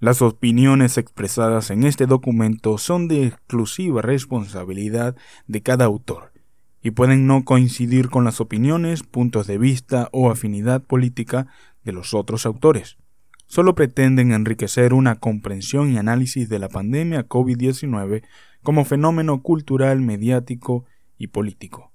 Las opiniones expresadas en este documento son de exclusiva responsabilidad de cada autor y pueden no coincidir con las opiniones, puntos de vista o afinidad política de los otros autores. Solo pretenden enriquecer una comprensión y análisis de la pandemia COVID-19 como fenómeno cultural, mediático y político.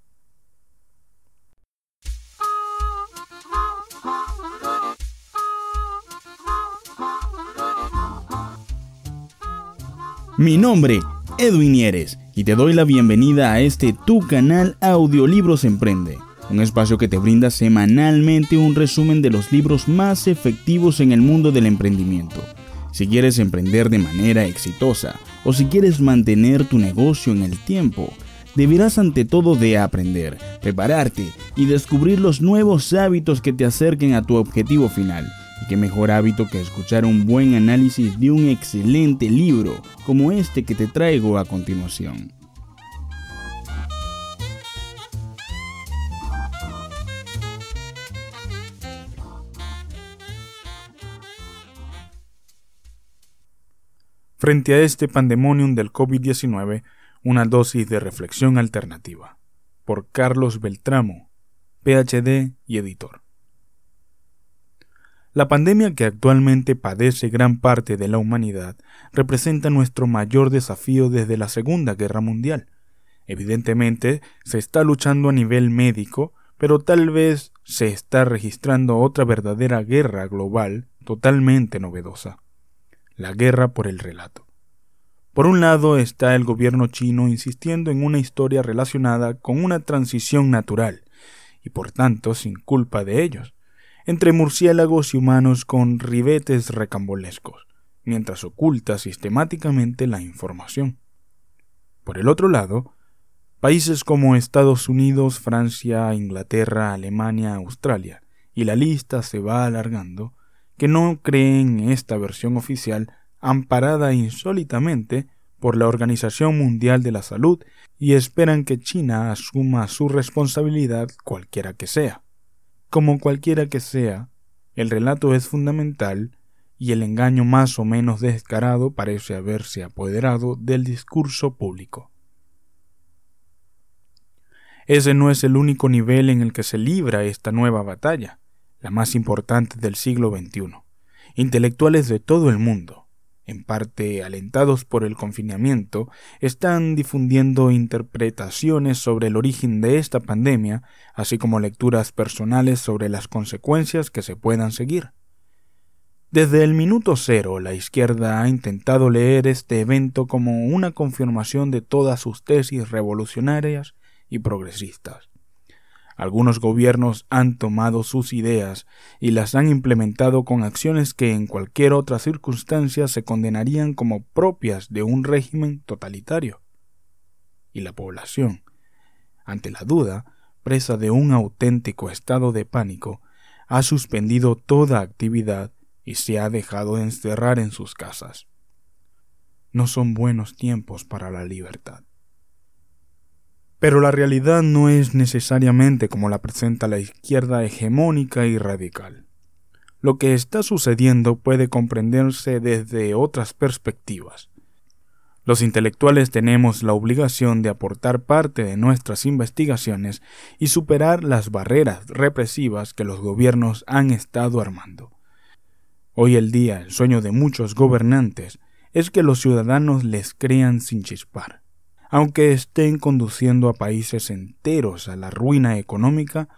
Mi nombre, Edwin Nieres, y te doy la bienvenida a este tu canal Audiolibros Emprende, un espacio que te brinda semanalmente un resumen de los libros más efectivos en el mundo del emprendimiento. Si quieres emprender de manera exitosa o si quieres mantener tu negocio en el tiempo, deberás ante todo de aprender, prepararte y descubrir los nuevos hábitos que te acerquen a tu objetivo final y qué mejor hábito que escuchar un buen análisis de un excelente libro como este que te traigo a continuación. Frente a este pandemonium del COVID-19, una dosis de reflexión alternativa. Por Carlos Beltramo, PhD y editor. La pandemia que actualmente padece gran parte de la humanidad representa nuestro mayor desafío desde la Segunda Guerra Mundial. Evidentemente, se está luchando a nivel médico, pero tal vez se está registrando otra verdadera guerra global totalmente novedosa. La guerra por el relato. Por un lado está el gobierno chino insistiendo en una historia relacionada con una transición natural, y por tanto sin culpa de ellos entre murciélagos y humanos con ribetes recambolescos, mientras oculta sistemáticamente la información. Por el otro lado, países como Estados Unidos, Francia, Inglaterra, Alemania, Australia, y la lista se va alargando, que no creen en esta versión oficial amparada insólitamente por la Organización Mundial de la Salud y esperan que China asuma su responsabilidad cualquiera que sea. Como cualquiera que sea, el relato es fundamental y el engaño más o menos descarado parece haberse apoderado del discurso público. Ese no es el único nivel en el que se libra esta nueva batalla, la más importante del siglo XXI. Intelectuales de todo el mundo, en parte alentados por el confinamiento, están difundiendo interpretaciones sobre el origen de esta pandemia, así como lecturas personales sobre las consecuencias que se puedan seguir. Desde el minuto cero, la izquierda ha intentado leer este evento como una confirmación de todas sus tesis revolucionarias y progresistas. Algunos gobiernos han tomado sus ideas y las han implementado con acciones que en cualquier otra circunstancia se condenarían como propias de un régimen totalitario. Y la población, ante la duda, presa de un auténtico estado de pánico, ha suspendido toda actividad y se ha dejado encerrar en sus casas. No son buenos tiempos para la libertad. Pero la realidad no es necesariamente como la presenta la izquierda hegemónica y radical. Lo que está sucediendo puede comprenderse desde otras perspectivas. Los intelectuales tenemos la obligación de aportar parte de nuestras investigaciones y superar las barreras represivas que los gobiernos han estado armando. Hoy el día el sueño de muchos gobernantes es que los ciudadanos les crean sin chispar aunque estén conduciendo a países enteros a la ruina económica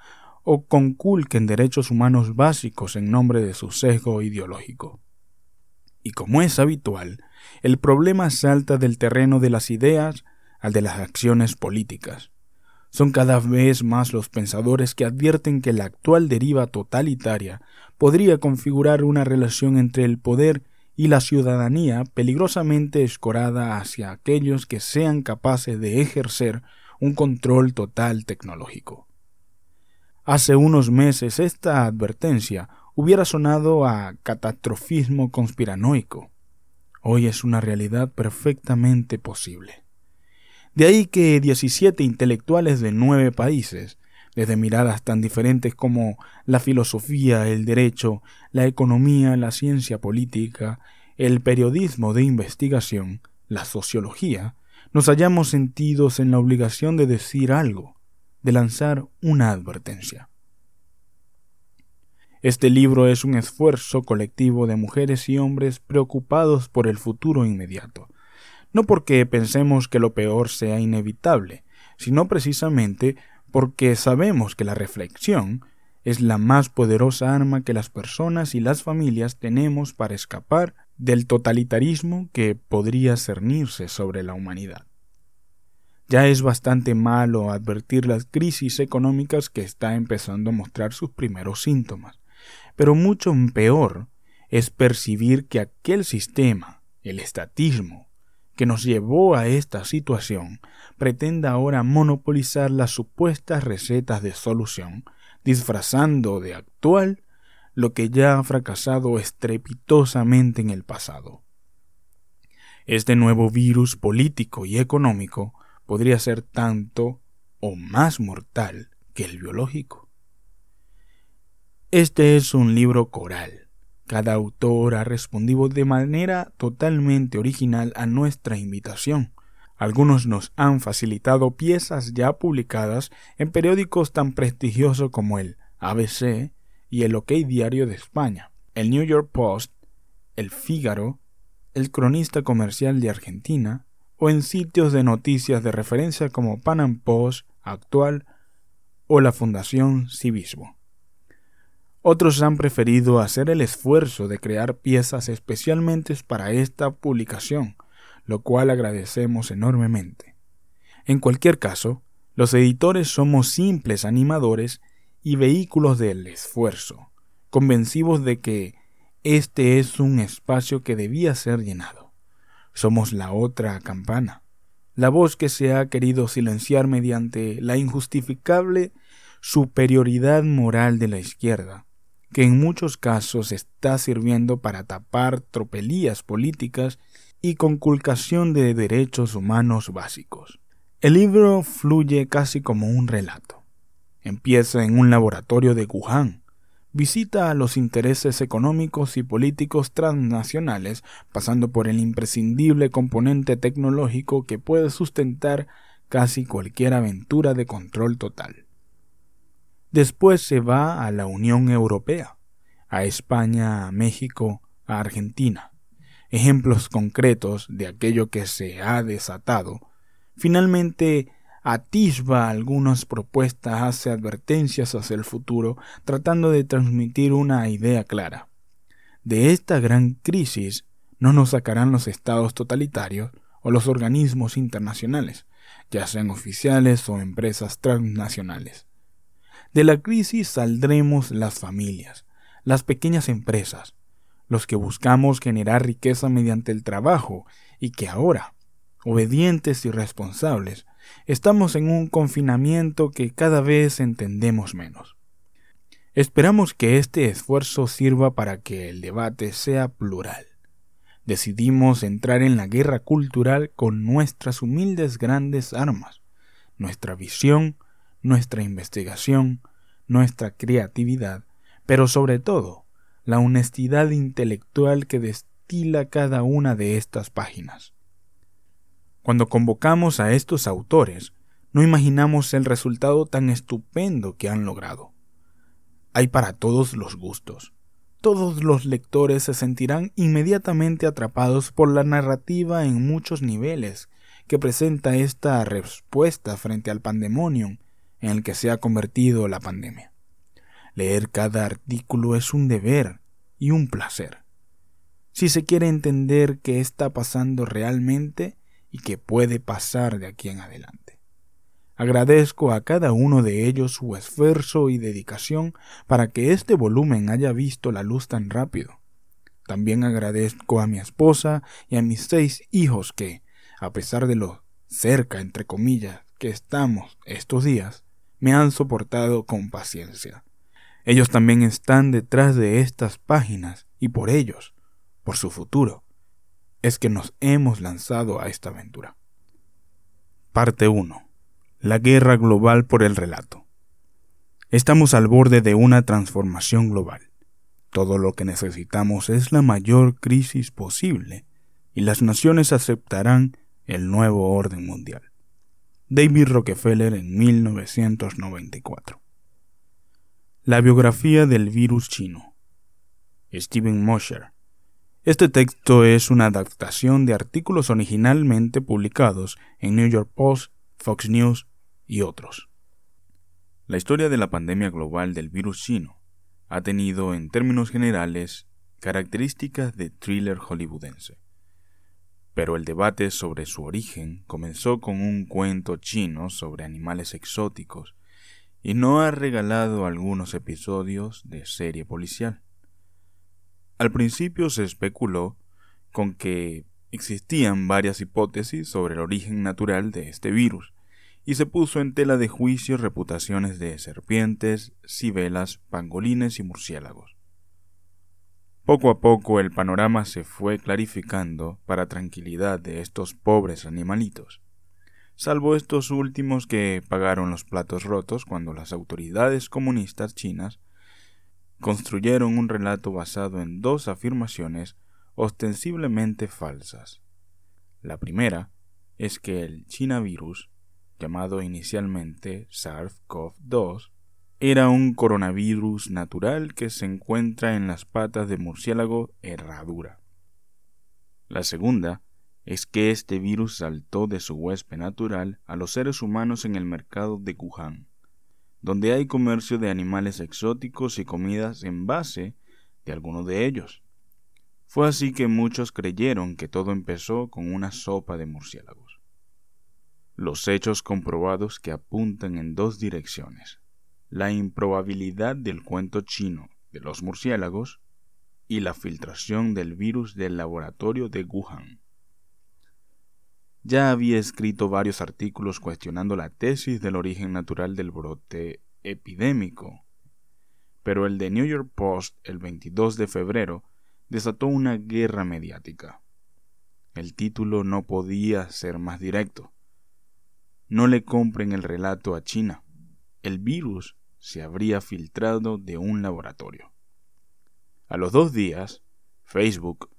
o conculquen derechos humanos básicos en nombre de su sesgo ideológico. Y como es habitual, el problema salta del terreno de las ideas al de las acciones políticas. Son cada vez más los pensadores que advierten que la actual deriva totalitaria podría configurar una relación entre el poder y la ciudadanía peligrosamente escorada hacia aquellos que sean capaces de ejercer un control total tecnológico. Hace unos meses esta advertencia hubiera sonado a catastrofismo conspiranoico. Hoy es una realidad perfectamente posible. De ahí que 17 intelectuales de nueve países desde miradas tan diferentes como la filosofía, el derecho, la economía, la ciencia política, el periodismo de investigación, la sociología, nos hallamos sentidos en la obligación de decir algo, de lanzar una advertencia. Este libro es un esfuerzo colectivo de mujeres y hombres preocupados por el futuro inmediato, no porque pensemos que lo peor sea inevitable, sino precisamente porque sabemos que la reflexión es la más poderosa arma que las personas y las familias tenemos para escapar del totalitarismo que podría cernirse sobre la humanidad. Ya es bastante malo advertir las crisis económicas que está empezando a mostrar sus primeros síntomas, pero mucho peor es percibir que aquel sistema, el estatismo, que nos llevó a esta situación, pretenda ahora monopolizar las supuestas recetas de solución, disfrazando de actual lo que ya ha fracasado estrepitosamente en el pasado. Este nuevo virus político y económico podría ser tanto o más mortal que el biológico. Este es un libro coral. Cada autor ha respondido de manera totalmente original a nuestra invitación. Algunos nos han facilitado piezas ya publicadas en periódicos tan prestigiosos como el ABC y el OK Diario de España, el New York Post, el Fígaro, el Cronista Comercial de Argentina, o en sitios de noticias de referencia como Pan Post, Actual o la Fundación Civismo. Otros han preferido hacer el esfuerzo de crear piezas especialmente para esta publicación, lo cual agradecemos enormemente. En cualquier caso, los editores somos simples animadores y vehículos del esfuerzo, convencidos de que este es un espacio que debía ser llenado. Somos la otra campana, la voz que se ha querido silenciar mediante la injustificable superioridad moral de la izquierda, que en muchos casos está sirviendo para tapar tropelías políticas y conculcación de derechos humanos básicos. El libro fluye casi como un relato. Empieza en un laboratorio de Wuhan, visita a los intereses económicos y políticos transnacionales, pasando por el imprescindible componente tecnológico que puede sustentar casi cualquier aventura de control total. Después se va a la Unión Europea, a España, a México, a Argentina. Ejemplos concretos de aquello que se ha desatado. Finalmente atisba algunas propuestas, hace advertencias hacia el futuro, tratando de transmitir una idea clara. De esta gran crisis no nos sacarán los estados totalitarios o los organismos internacionales, ya sean oficiales o empresas transnacionales. De la crisis saldremos las familias, las pequeñas empresas, los que buscamos generar riqueza mediante el trabajo y que ahora, obedientes y responsables, estamos en un confinamiento que cada vez entendemos menos. Esperamos que este esfuerzo sirva para que el debate sea plural. Decidimos entrar en la guerra cultural con nuestras humildes grandes armas, nuestra visión, nuestra investigación, nuestra creatividad, pero sobre todo la honestidad intelectual que destila cada una de estas páginas. Cuando convocamos a estos autores, no imaginamos el resultado tan estupendo que han logrado. Hay para todos los gustos. Todos los lectores se sentirán inmediatamente atrapados por la narrativa en muchos niveles que presenta esta respuesta frente al pandemonium en el que se ha convertido la pandemia. Leer cada artículo es un deber y un placer. Si se quiere entender qué está pasando realmente y qué puede pasar de aquí en adelante. Agradezco a cada uno de ellos su esfuerzo y dedicación para que este volumen haya visto la luz tan rápido. También agradezco a mi esposa y a mis seis hijos que, a pesar de lo cerca, entre comillas, que estamos estos días, me han soportado con paciencia. Ellos también están detrás de estas páginas y por ellos, por su futuro, es que nos hemos lanzado a esta aventura. Parte 1. La guerra global por el relato. Estamos al borde de una transformación global. Todo lo que necesitamos es la mayor crisis posible y las naciones aceptarán el nuevo orden mundial. David Rockefeller en 1994. La biografía del virus chino. Stephen Mosher. Este texto es una adaptación de artículos originalmente publicados en New York Post, Fox News y otros. La historia de la pandemia global del virus chino ha tenido, en términos generales, características de thriller hollywoodense. Pero el debate sobre su origen comenzó con un cuento chino sobre animales exóticos y no ha regalado algunos episodios de serie policial. Al principio se especuló con que existían varias hipótesis sobre el origen natural de este virus, y se puso en tela de juicio reputaciones de serpientes, cibelas, pangolines y murciélagos. Poco a poco el panorama se fue clarificando para tranquilidad de estos pobres animalitos, salvo estos últimos que pagaron los platos rotos cuando las autoridades comunistas chinas construyeron un relato basado en dos afirmaciones ostensiblemente falsas. La primera es que el Chinavirus, llamado inicialmente SARS-CoV-2, era un coronavirus natural que se encuentra en las patas de murciélago herradura. La segunda es que este virus saltó de su huésped natural a los seres humanos en el mercado de Wuhan donde hay comercio de animales exóticos y comidas en base de alguno de ellos. Fue así que muchos creyeron que todo empezó con una sopa de murciélagos. Los hechos comprobados que apuntan en dos direcciones. La improbabilidad del cuento chino de los murciélagos y la filtración del virus del laboratorio de Wuhan. Ya había escrito varios artículos cuestionando la tesis del origen natural del brote epidémico, pero el de New York Post el 22 de febrero desató una guerra mediática. El título no podía ser más directo. No le compren el relato a China. El virus se habría filtrado de un laboratorio. A los dos días, Facebook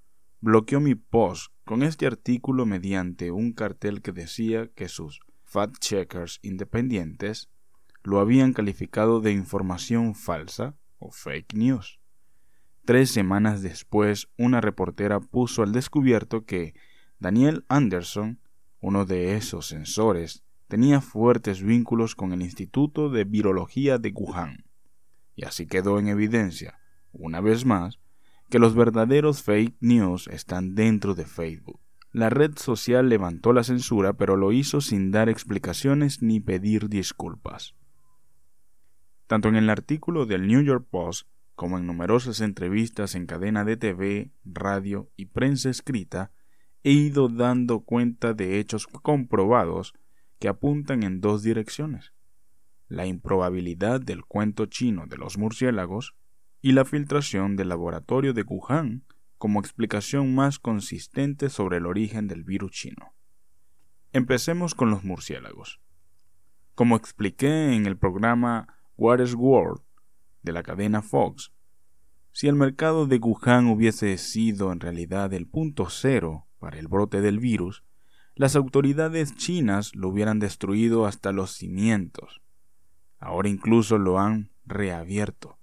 bloqueó mi post con este artículo mediante un cartel que decía que sus fact-checkers independientes lo habían calificado de información falsa o fake news. Tres semanas después, una reportera puso al descubierto que Daniel Anderson, uno de esos sensores, tenía fuertes vínculos con el Instituto de Virología de Wuhan. Y así quedó en evidencia, una vez más, que los verdaderos fake news están dentro de Facebook. La red social levantó la censura, pero lo hizo sin dar explicaciones ni pedir disculpas. Tanto en el artículo del New York Post como en numerosas entrevistas en cadena de TV, radio y prensa escrita, he ido dando cuenta de hechos comprobados que apuntan en dos direcciones. La improbabilidad del cuento chino de los murciélagos y la filtración del laboratorio de Wuhan como explicación más consistente sobre el origen del virus chino. Empecemos con los murciélagos. Como expliqué en el programa What is World de la cadena Fox, si el mercado de Wuhan hubiese sido en realidad el punto cero para el brote del virus, las autoridades chinas lo hubieran destruido hasta los cimientos. Ahora incluso lo han reabierto.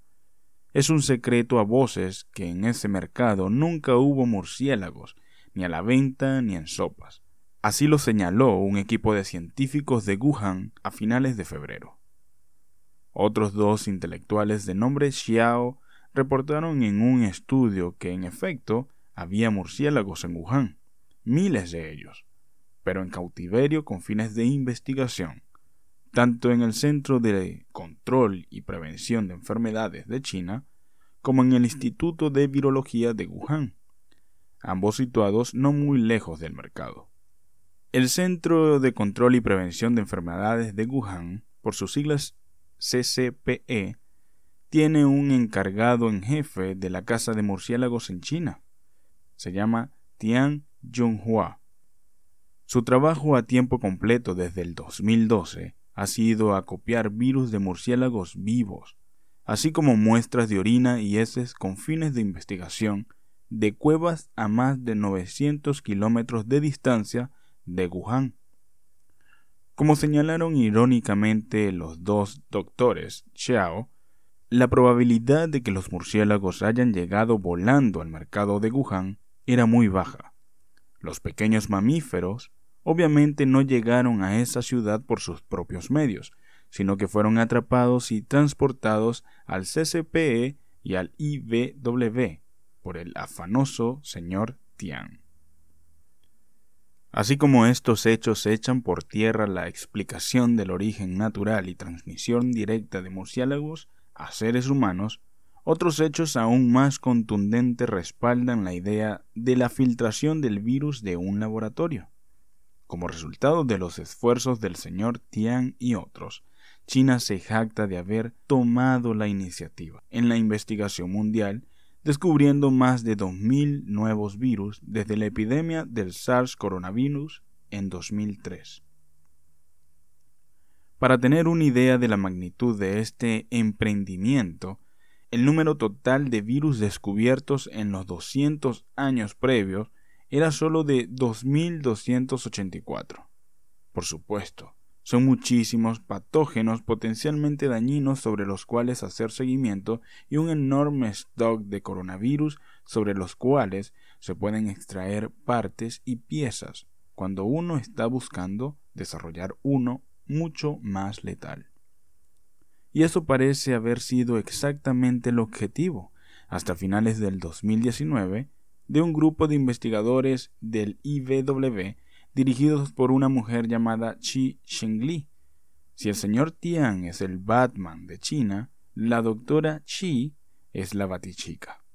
Es un secreto a voces que en ese mercado nunca hubo murciélagos, ni a la venta ni en sopas. Así lo señaló un equipo de científicos de Wuhan a finales de febrero. Otros dos intelectuales de nombre Xiao reportaron en un estudio que en efecto había murciélagos en Wuhan, miles de ellos, pero en cautiverio con fines de investigación, tanto en el Centro de Control y Prevención de Enfermedades de China como en el Instituto de Virología de Wuhan, ambos situados no muy lejos del mercado. El Centro de Control y Prevención de Enfermedades de Wuhan, por sus siglas CCPE, tiene un encargado en jefe de la Casa de Murciélagos en China. Se llama Tian Junhua. Su trabajo a tiempo completo desde el 2012 ha sido acopiar virus de murciélagos vivos, así como muestras de orina y heces con fines de investigación de cuevas a más de 900 kilómetros de distancia de Wuhan. Como señalaron irónicamente los dos doctores Xiao, la probabilidad de que los murciélagos hayan llegado volando al mercado de Wuhan era muy baja. Los pequeños mamíferos obviamente no llegaron a esa ciudad por sus propios medios, sino que fueron atrapados y transportados al CCPE y al IBW por el afanoso señor Tian. Así como estos hechos echan por tierra la explicación del origen natural y transmisión directa de murciélagos a seres humanos, otros hechos aún más contundentes respaldan la idea de la filtración del virus de un laboratorio. Como resultado de los esfuerzos del señor Tian y otros, China se jacta de haber tomado la iniciativa en la investigación mundial, descubriendo más de 2.000 nuevos virus desde la epidemia del SARS coronavirus en 2003. Para tener una idea de la magnitud de este emprendimiento, el número total de virus descubiertos en los 200 años previos era solo de 2.284. Por supuesto, son muchísimos patógenos potencialmente dañinos sobre los cuales hacer seguimiento y un enorme stock de coronavirus sobre los cuales se pueden extraer partes y piezas cuando uno está buscando desarrollar uno mucho más letal. Y eso parece haber sido exactamente el objetivo, hasta finales del 2019, de un grupo de investigadores del IBW dirigidos por una mujer llamada Chi Shengli. Si el señor Tian es el Batman de China, la doctora Chi es la Batichica.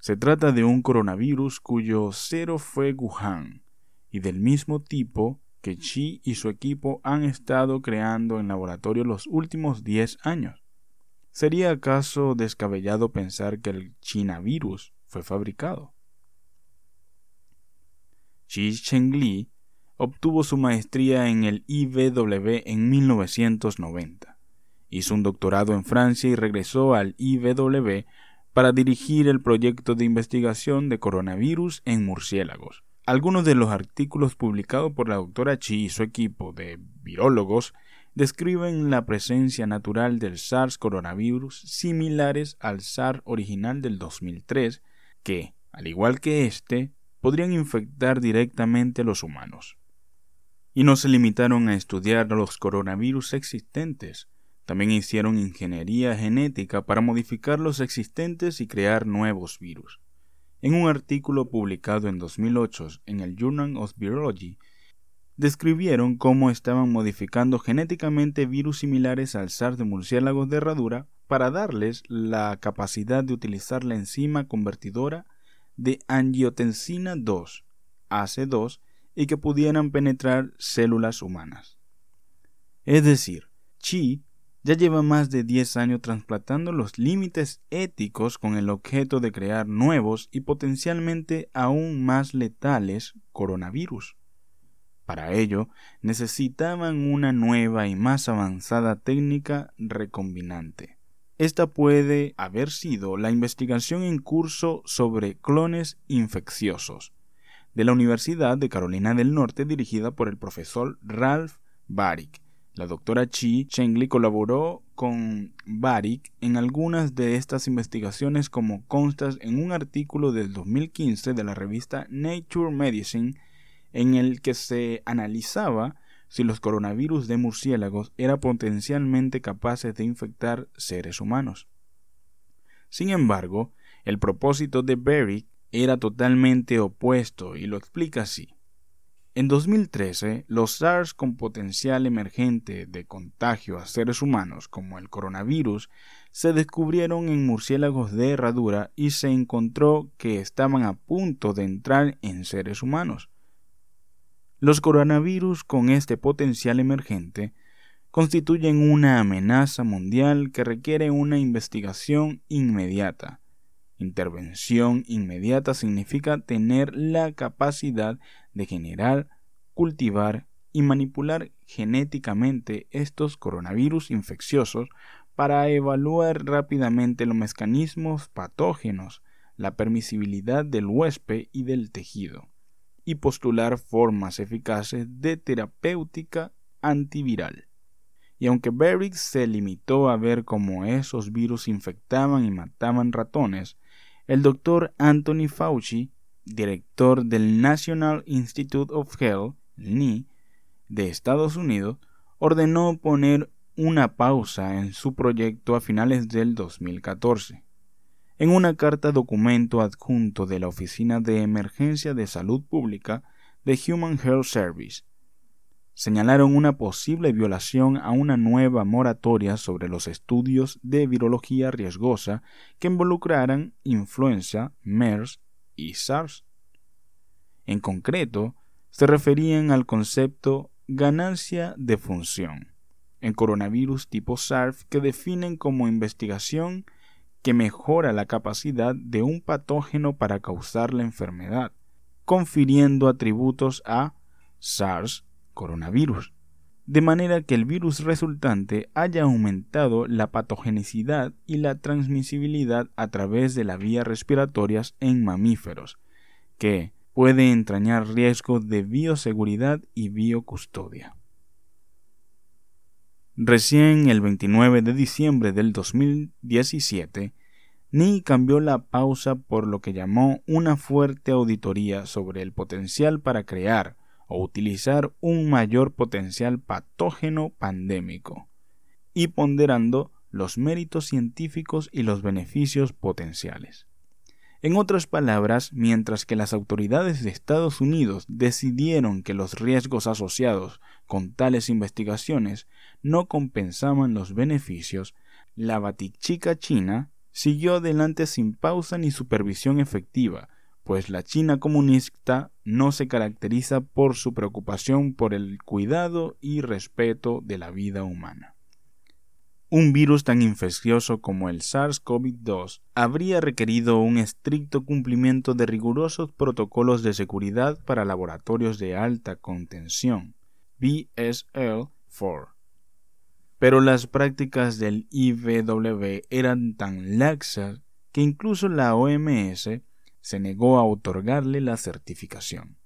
Se trata de un coronavirus cuyo cero fue Wuhan y del mismo tipo que Chi y su equipo han estado creando en laboratorio los últimos 10 años. ¿Sería acaso descabellado pensar que el Chinavirus fue fabricado? Xi Chengli obtuvo su maestría en el IBW en 1990. Hizo un doctorado en Francia y regresó al IBW para dirigir el proyecto de investigación de coronavirus en murciélagos. Algunos de los artículos publicados por la doctora Chi y su equipo de virólogos describen la presencia natural del SARS coronavirus similares al SARS original del 2003, que, al igual que este, podrían infectar directamente a los humanos. Y no se limitaron a estudiar los coronavirus existentes, también hicieron ingeniería genética para modificar los existentes y crear nuevos virus. En un artículo publicado en 2008 en el Journal of Virology, describieron cómo estaban modificando genéticamente virus similares al SARS de murciélagos de herradura para darles la capacidad de utilizar la enzima convertidora de angiotensina 2, AC2, y que pudieran penetrar células humanas. Es decir, Chi ya lleva más de 10 años trasplantando los límites éticos con el objeto de crear nuevos y potencialmente aún más letales coronavirus. Para ello, necesitaban una nueva y más avanzada técnica recombinante. Esta puede haber sido la investigación en curso sobre clones infecciosos de la Universidad de Carolina del Norte dirigida por el profesor Ralph Baric. La doctora Chi Chengli colaboró con Baric en algunas de estas investigaciones como constas en un artículo del 2015 de la revista Nature Medicine en el que se analizaba si los coronavirus de murciélagos eran potencialmente capaces de infectar seres humanos. Sin embargo, el propósito de Berry era totalmente opuesto y lo explica así. En 2013, los SARS con potencial emergente de contagio a seres humanos, como el coronavirus, se descubrieron en murciélagos de herradura y se encontró que estaban a punto de entrar en seres humanos. Los coronavirus con este potencial emergente constituyen una amenaza mundial que requiere una investigación inmediata. Intervención inmediata significa tener la capacidad de generar, cultivar y manipular genéticamente estos coronavirus infecciosos para evaluar rápidamente los mecanismos patógenos, la permisibilidad del huésped y del tejido, y postular formas eficaces de terapéutica antiviral. Y aunque Berwick se limitó a ver cómo esos virus infectaban y mataban ratones, el doctor Anthony Fauci, director del National Institute of Health, NI, de Estados Unidos, ordenó poner una pausa en su proyecto a finales del 2014. En una carta documento adjunto de la Oficina de Emergencia de Salud Pública de Human Health Service, señalaron una posible violación a una nueva moratoria sobre los estudios de virología riesgosa que involucraran influenza, MERS y SARS. En concreto, se referían al concepto ganancia de función en coronavirus tipo SARS que definen como investigación que mejora la capacidad de un patógeno para causar la enfermedad, confiriendo atributos a SARS coronavirus, de manera que el virus resultante haya aumentado la patogenicidad y la transmisibilidad a través de las vías respiratorias en mamíferos, que puede entrañar riesgos de bioseguridad y biocustodia. Recién el 29 de diciembre del 2017, Ni cambió la pausa por lo que llamó una fuerte auditoría sobre el potencial para crear o utilizar un mayor potencial patógeno pandémico, y ponderando los méritos científicos y los beneficios potenciales. En otras palabras, mientras que las autoridades de Estados Unidos decidieron que los riesgos asociados con tales investigaciones no compensaban los beneficios, la batichica china siguió adelante sin pausa ni supervisión efectiva, pues la China comunista no se caracteriza por su preocupación por el cuidado y respeto de la vida humana. Un virus tan infeccioso como el SARS-CoV-2 habría requerido un estricto cumplimiento de rigurosos protocolos de seguridad para laboratorios de alta contención, BSL-4. Pero las prácticas del IVW eran tan laxas que incluso la OMS se negó a otorgarle la certificación.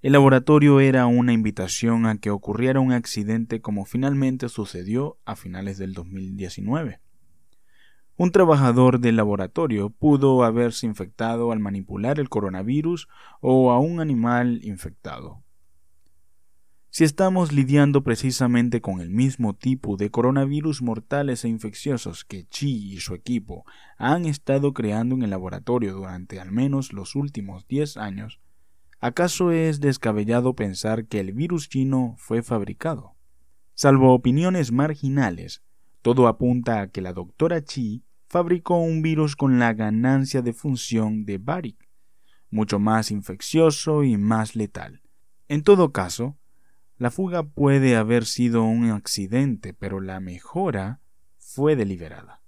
El laboratorio era una invitación a que ocurriera un accidente como finalmente sucedió a finales del 2019. Un trabajador del laboratorio pudo haberse infectado al manipular el coronavirus o a un animal infectado. Si estamos lidiando precisamente con el mismo tipo de coronavirus mortales e infecciosos que Chi y su equipo han estado creando en el laboratorio durante al menos los últimos 10 años, ¿Acaso es descabellado pensar que el virus chino fue fabricado? Salvo opiniones marginales, todo apunta a que la doctora Chi fabricó un virus con la ganancia de función de Barik, mucho más infeccioso y más letal. En todo caso, la fuga puede haber sido un accidente, pero la mejora fue deliberada.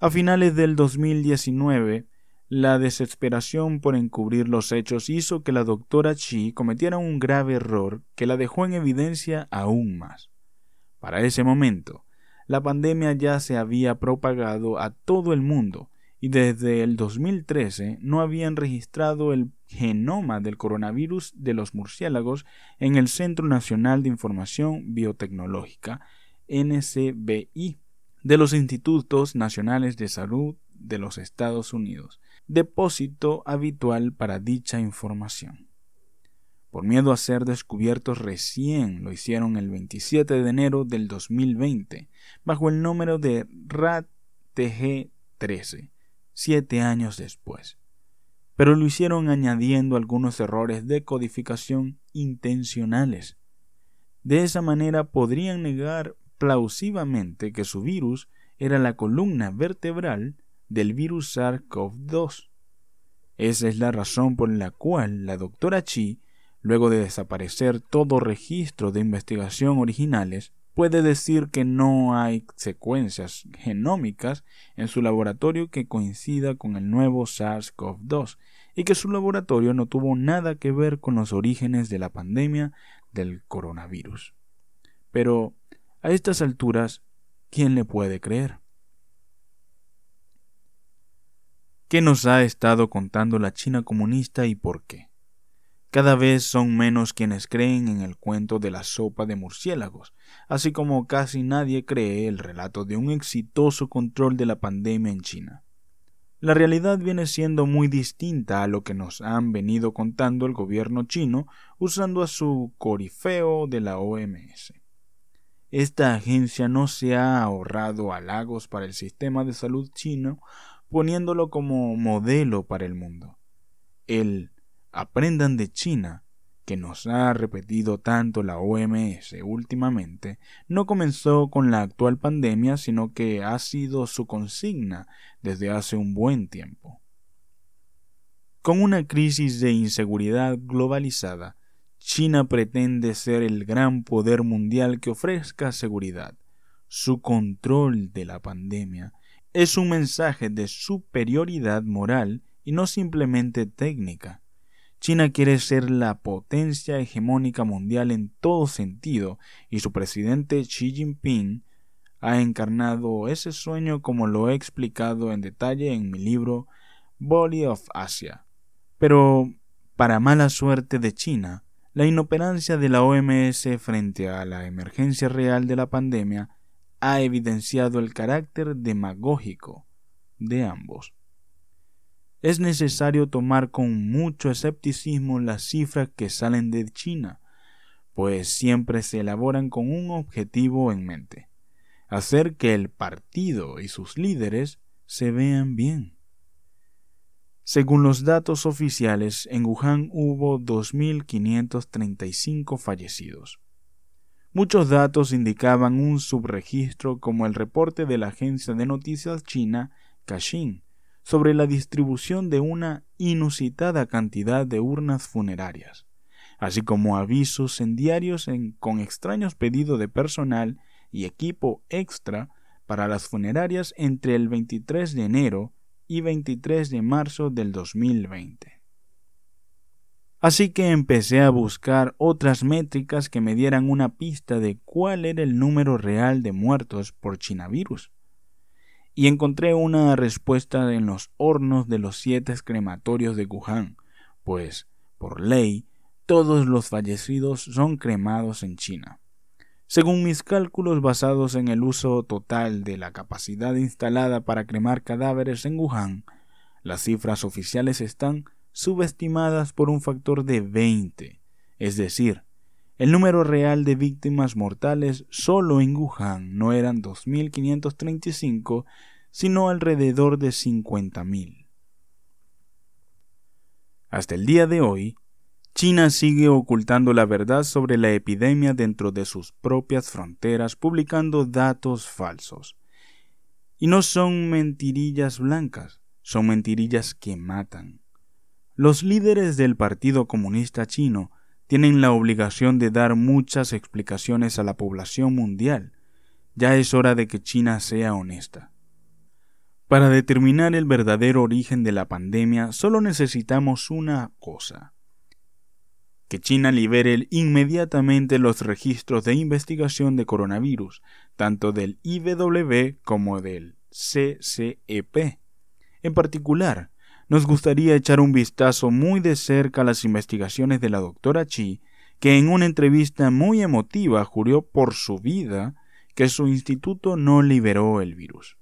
A finales del 2019, la desesperación por encubrir los hechos hizo que la doctora Chi cometiera un grave error que la dejó en evidencia aún más. Para ese momento, la pandemia ya se había propagado a todo el mundo y desde el 2013 no habían registrado el genoma del coronavirus de los murciélagos en el Centro Nacional de Información Biotecnológica, NCBI, de los Institutos Nacionales de Salud de los Estados Unidos, depósito habitual para dicha información. Por miedo a ser descubiertos recién lo hicieron el 27 de enero del 2020, bajo el número de RAT-TG13, siete años después. Pero lo hicieron añadiendo algunos errores de codificación intencionales. De esa manera podrían negar plausivamente que su virus era la columna vertebral del virus SARS-CoV-2. Esa es la razón por la cual la doctora Chi, luego de desaparecer todo registro de investigación originales, puede decir que no hay secuencias genómicas en su laboratorio que coincida con el nuevo SARS-CoV-2 y que su laboratorio no tuvo nada que ver con los orígenes de la pandemia del coronavirus. Pero a estas alturas ¿quién le puede creer? ¿Qué nos ha estado contando la China comunista y por qué? Cada vez son menos quienes creen en el cuento de la sopa de murciélagos, así como casi nadie cree el relato de un exitoso control de la pandemia en China. La realidad viene siendo muy distinta a lo que nos han venido contando el gobierno chino usando a su corifeo de la OMS. Esta agencia no se ha ahorrado halagos para el sistema de salud chino poniéndolo como modelo para el mundo. El aprendan de China, que nos ha repetido tanto la OMS últimamente, no comenzó con la actual pandemia, sino que ha sido su consigna desde hace un buen tiempo. Con una crisis de inseguridad globalizada, China pretende ser el gran poder mundial que ofrezca seguridad. Su control de la pandemia es un mensaje de superioridad moral y no simplemente técnica. China quiere ser la potencia hegemónica mundial en todo sentido y su presidente Xi Jinping ha encarnado ese sueño como lo he explicado en detalle en mi libro Body of Asia. Pero, para mala suerte de China, la inoperancia de la OMS frente a la emergencia real de la pandemia ha evidenciado el carácter demagógico de ambos es necesario tomar con mucho escepticismo las cifras que salen de China, pues siempre se elaboran con un objetivo en mente, hacer que el partido y sus líderes se vean bien. Según los datos oficiales, en Wuhan hubo 2.535 fallecidos. Muchos datos indicaban un subregistro como el reporte de la agencia de noticias china Caixin, sobre la distribución de una inusitada cantidad de urnas funerarias, así como avisos en diarios con extraños pedidos de personal y equipo extra para las funerarias entre el 23 de enero y 23 de marzo del 2020. Así que empecé a buscar otras métricas que me dieran una pista de cuál era el número real de muertos por chinavirus y encontré una respuesta en los hornos de los siete crematorios de Wuhan, pues, por ley, todos los fallecidos son cremados en China. Según mis cálculos basados en el uso total de la capacidad instalada para cremar cadáveres en Wuhan, las cifras oficiales están subestimadas por un factor de 20, es decir, el número real de víctimas mortales solo en Wuhan no eran 2.535, sino alrededor de 50.000. Hasta el día de hoy, China sigue ocultando la verdad sobre la epidemia dentro de sus propias fronteras, publicando datos falsos. Y no son mentirillas blancas, son mentirillas que matan. Los líderes del Partido Comunista Chino tienen la obligación de dar muchas explicaciones a la población mundial. Ya es hora de que China sea honesta. Para determinar el verdadero origen de la pandemia solo necesitamos una cosa. Que China libere inmediatamente los registros de investigación de coronavirus, tanto del IWB como del CCEP. En particular, nos gustaría echar un vistazo muy de cerca a las investigaciones de la doctora Chi, que en una entrevista muy emotiva juró por su vida que su instituto no liberó el virus.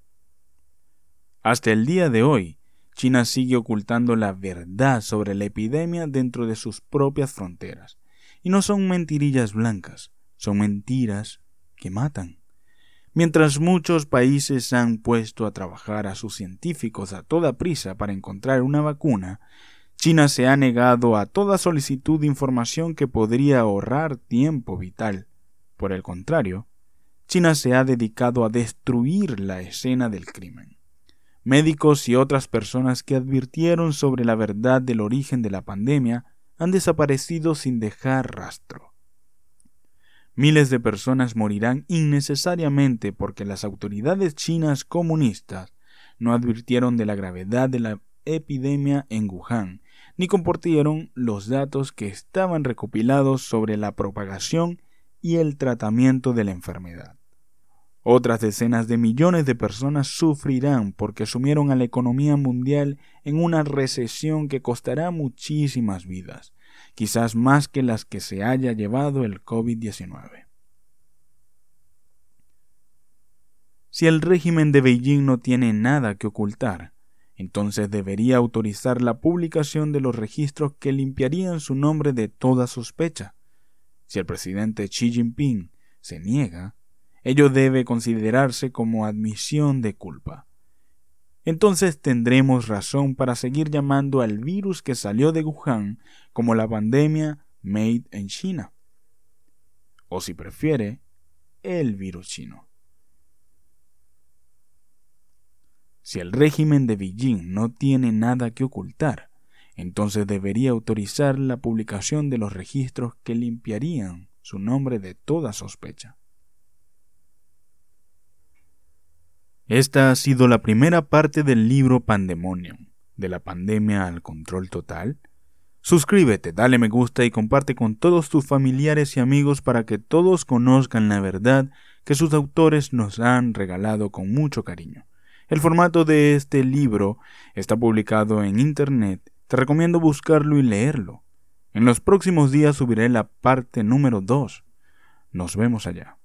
Hasta el día de hoy, China sigue ocultando la verdad sobre la epidemia dentro de sus propias fronteras. Y no son mentirillas blancas, son mentiras que matan. Mientras muchos países han puesto a trabajar a sus científicos a toda prisa para encontrar una vacuna, China se ha negado a toda solicitud de información que podría ahorrar tiempo vital. Por el contrario, China se ha dedicado a destruir la escena del crimen. Médicos y otras personas que advirtieron sobre la verdad del origen de la pandemia han desaparecido sin dejar rastro. Miles de personas morirán innecesariamente porque las autoridades chinas comunistas no advirtieron de la gravedad de la epidemia en Wuhan, ni compartieron los datos que estaban recopilados sobre la propagación y el tratamiento de la enfermedad. Otras decenas de millones de personas sufrirán porque sumieron a la economía mundial en una recesión que costará muchísimas vidas, quizás más que las que se haya llevado el COVID-19. Si el régimen de Beijing no tiene nada que ocultar, entonces debería autorizar la publicación de los registros que limpiarían su nombre de toda sospecha. Si el presidente Xi Jinping se niega, ello debe considerarse como admisión de culpa. Entonces tendremos razón para seguir llamando al virus que salió de Wuhan como la pandemia Made in China. O si prefiere, el virus chino. Si el régimen de Beijing no tiene nada que ocultar, entonces debería autorizar la publicación de los registros que limpiarían su nombre de toda sospecha. Esta ha sido la primera parte del libro Pandemonium, de la pandemia al control total. Suscríbete, dale me gusta y comparte con todos tus familiares y amigos para que todos conozcan la verdad que sus autores nos han regalado con mucho cariño. El formato de este libro está publicado en Internet. Te recomiendo buscarlo y leerlo. En los próximos días subiré la parte número 2. Nos vemos allá.